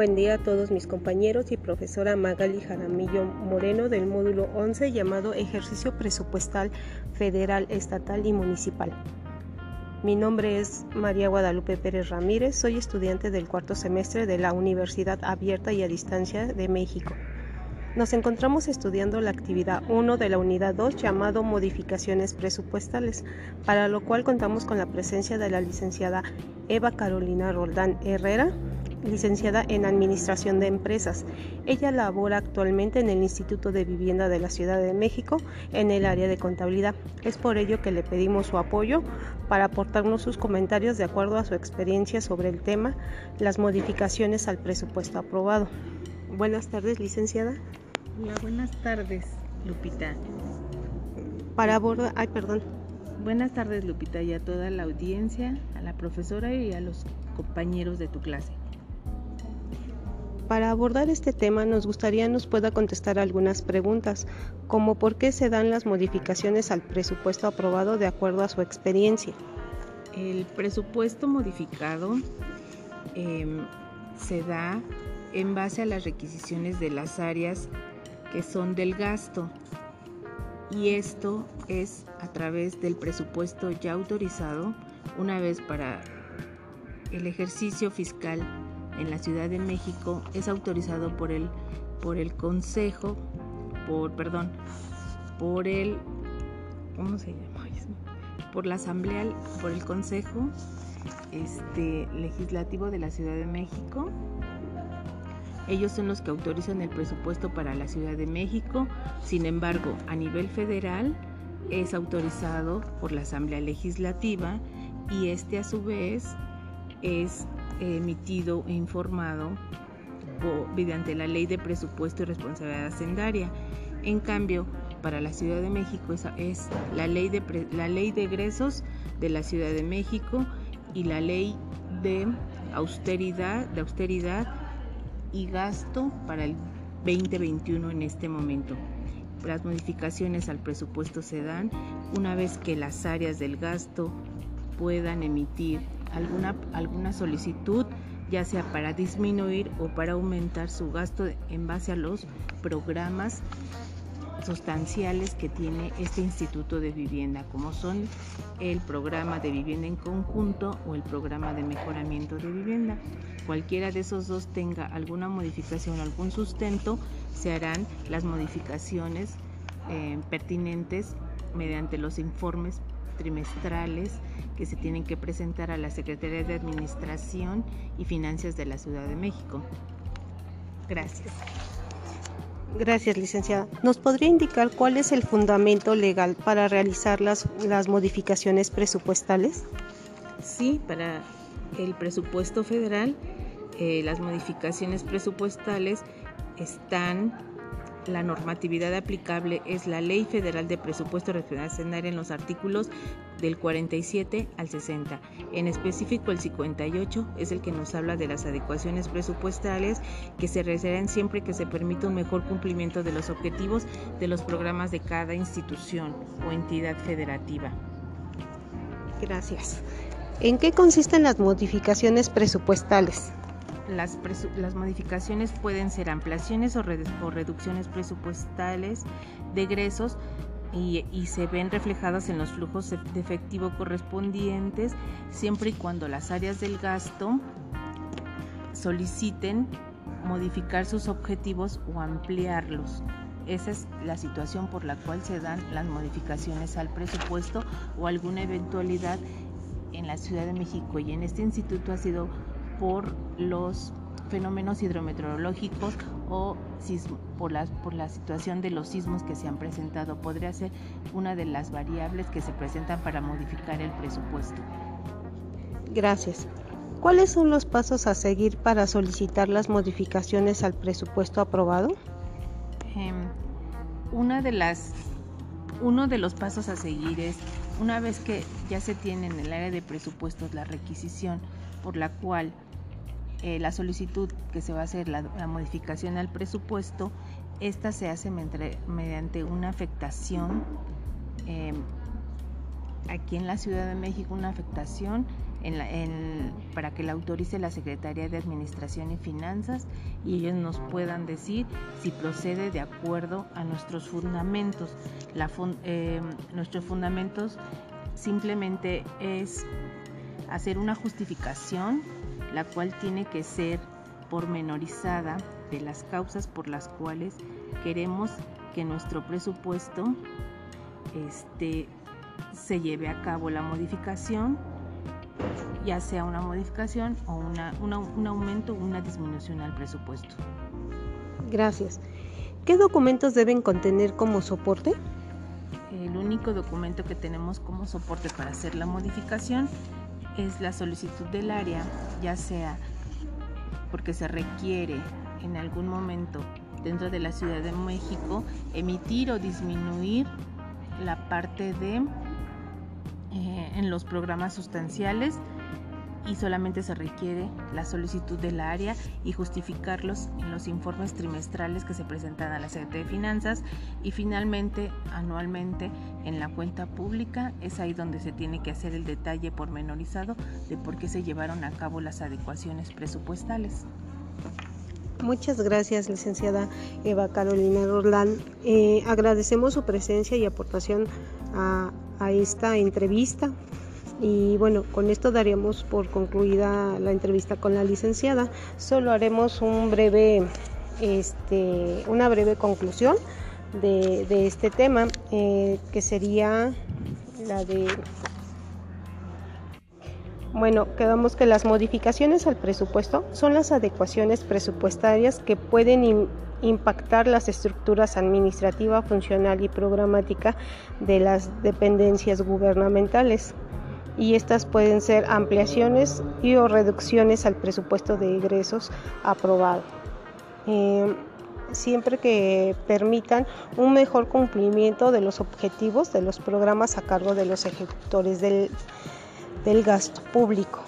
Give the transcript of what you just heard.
Buen día a todos mis compañeros y profesora Magali Jaramillo Moreno del módulo 11 llamado Ejercicio Presupuestal Federal, Estatal y Municipal. Mi nombre es María Guadalupe Pérez Ramírez, soy estudiante del cuarto semestre de la Universidad Abierta y a Distancia de México. Nos encontramos estudiando la actividad 1 de la unidad 2 llamado Modificaciones Presupuestales, para lo cual contamos con la presencia de la licenciada Eva Carolina Roldán Herrera, licenciada en Administración de Empresas. Ella labora actualmente en el Instituto de Vivienda de la Ciudad de México en el área de contabilidad. Es por ello que le pedimos su apoyo para aportarnos sus comentarios de acuerdo a su experiencia sobre el tema, las modificaciones al presupuesto aprobado. Buenas tardes, licenciada. Hola, buenas tardes, Lupita. Para abordar, ay, perdón. Buenas tardes, Lupita, y a toda la audiencia, a la profesora y a los compañeros de tu clase. Para abordar este tema nos gustaría nos pueda contestar algunas preguntas, como por qué se dan las modificaciones al presupuesto aprobado de acuerdo a su experiencia. El presupuesto modificado em, se da en base a las requisiciones de las áreas que son del gasto y esto es a través del presupuesto ya autorizado una vez para el ejercicio fiscal en la Ciudad de México es autorizado por el, por el Consejo, por, perdón, por el, ¿cómo se llama? Por la Asamblea, por el Consejo este, Legislativo de la Ciudad de México. Ellos son los que autorizan el presupuesto para la Ciudad de México. Sin embargo, a nivel federal es autorizado por la Asamblea Legislativa y este a su vez es emitido e informado mediante la Ley de Presupuesto y Responsabilidad Hacendaria. En cambio, para la Ciudad de México es, es la, ley de, la ley de egresos de la Ciudad de México y la ley de austeridad, de austeridad y gasto para el 2021 en este momento. Las modificaciones al presupuesto se dan una vez que las áreas del gasto puedan emitir alguna, alguna solicitud, ya sea para disminuir o para aumentar su gasto en base a los programas sustanciales que tiene este Instituto de Vivienda, como son el programa de vivienda en conjunto o el programa de mejoramiento de vivienda. Cualquiera de esos dos tenga alguna modificación algún sustento, se harán las modificaciones eh, pertinentes mediante los informes trimestrales que se tienen que presentar a la Secretaría de Administración y Finanzas de la Ciudad de México. Gracias. Gracias, licenciada. ¿Nos podría indicar cuál es el fundamento legal para realizar las, las modificaciones presupuestales? Sí, para el presupuesto federal, eh, las modificaciones presupuestales están la normatividad aplicable es la Ley Federal de Presupuesto Regional en los artículos del 47 al 60. En específico, el 58 es el que nos habla de las adecuaciones presupuestales que se realizarán siempre que se permita un mejor cumplimiento de los objetivos de los programas de cada institución o entidad federativa. Gracias. ¿En qué consisten las modificaciones presupuestales? Las, modificaciones pueden ser ampliaciones o, reducciones presupuestales de egresos y, se ven reflejadas en los flujos de efectivo correspondientes siempre y cuando las áreas del gasto soliciten modificar sus objetivos o ampliarlos. Esa es la situación por la cual se dan las modificaciones al presupuesto o alguna eventualidad en la Ciudad de México y en este instituto ha sido por los fenómenos hidrometeorológicos o por, la, por la situación de los sismos que se han presentado. Podría ser una de las variables que se presentan para modificar el presupuesto. Gracias. ¿Cuáles son los pasos a seguir para solicitar las modificaciones al presupuesto aprobado? Em, una de las, uno de los pasos a seguir es, una vez que ya se tiene en el área de presupuestos la requisición por la cual eh, la solicitud que se va a hacer, la, modificación al presupuesto, esta se hace mediante una afectación em, aquí en la Ciudad de México una afectación para que la autorice la Secretaría de Administración y Finanzas y ellos nos puedan decir si procede de acuerdo a nuestros fundamentos. Eh, nuestros fundamentos simplemente es hacer una justificación, la cual tiene que ser pormenorizada de las causas por las cuales queremos que nuestro presupuesto este, se lleve a cabo la modificación ya sea una modificación o un aumento o una disminución al presupuesto. Gracias. ¿Qué documentos deben contener como soporte? El único documento que tenemos como soporte para hacer la modificación es la solicitud del área, ya sea porque se requiere en algún momento dentro de la Ciudad de México emitir o disminuir la parte de eh, en los programas sustanciales y solamente se requiere la solicitud del área y justificarlos en los informes trimestrales que se presentan a la Secretaría de Finanzas y finalmente anualmente en la cuenta pública es ahí donde se tiene que hacer el detalle pormenorizado de por qué se llevaron a cabo las adecuaciones presupuestales. Muchas gracias, licenciada Eva Carolina Roland. Eh, agradecemos su presencia y aportación a esta entrevista. Y bueno, con esto daríamos por concluida la entrevista con la licenciada. Solo haremos un breve, este, una breve conclusión de, este tema, eh, que sería la de bueno, quedamos que las modificaciones al presupuesto son las adecuaciones presupuestarias que pueden impactar las estructuras administrativa, funcional y programática de las dependencias gubernamentales y estas pueden ser ampliaciones y o reducciones al presupuesto de ingresos aprobado. Eh, siempre que permitan un mejor cumplimiento de los objetivos de los programas a cargo de los ejecutores del, del gasto público.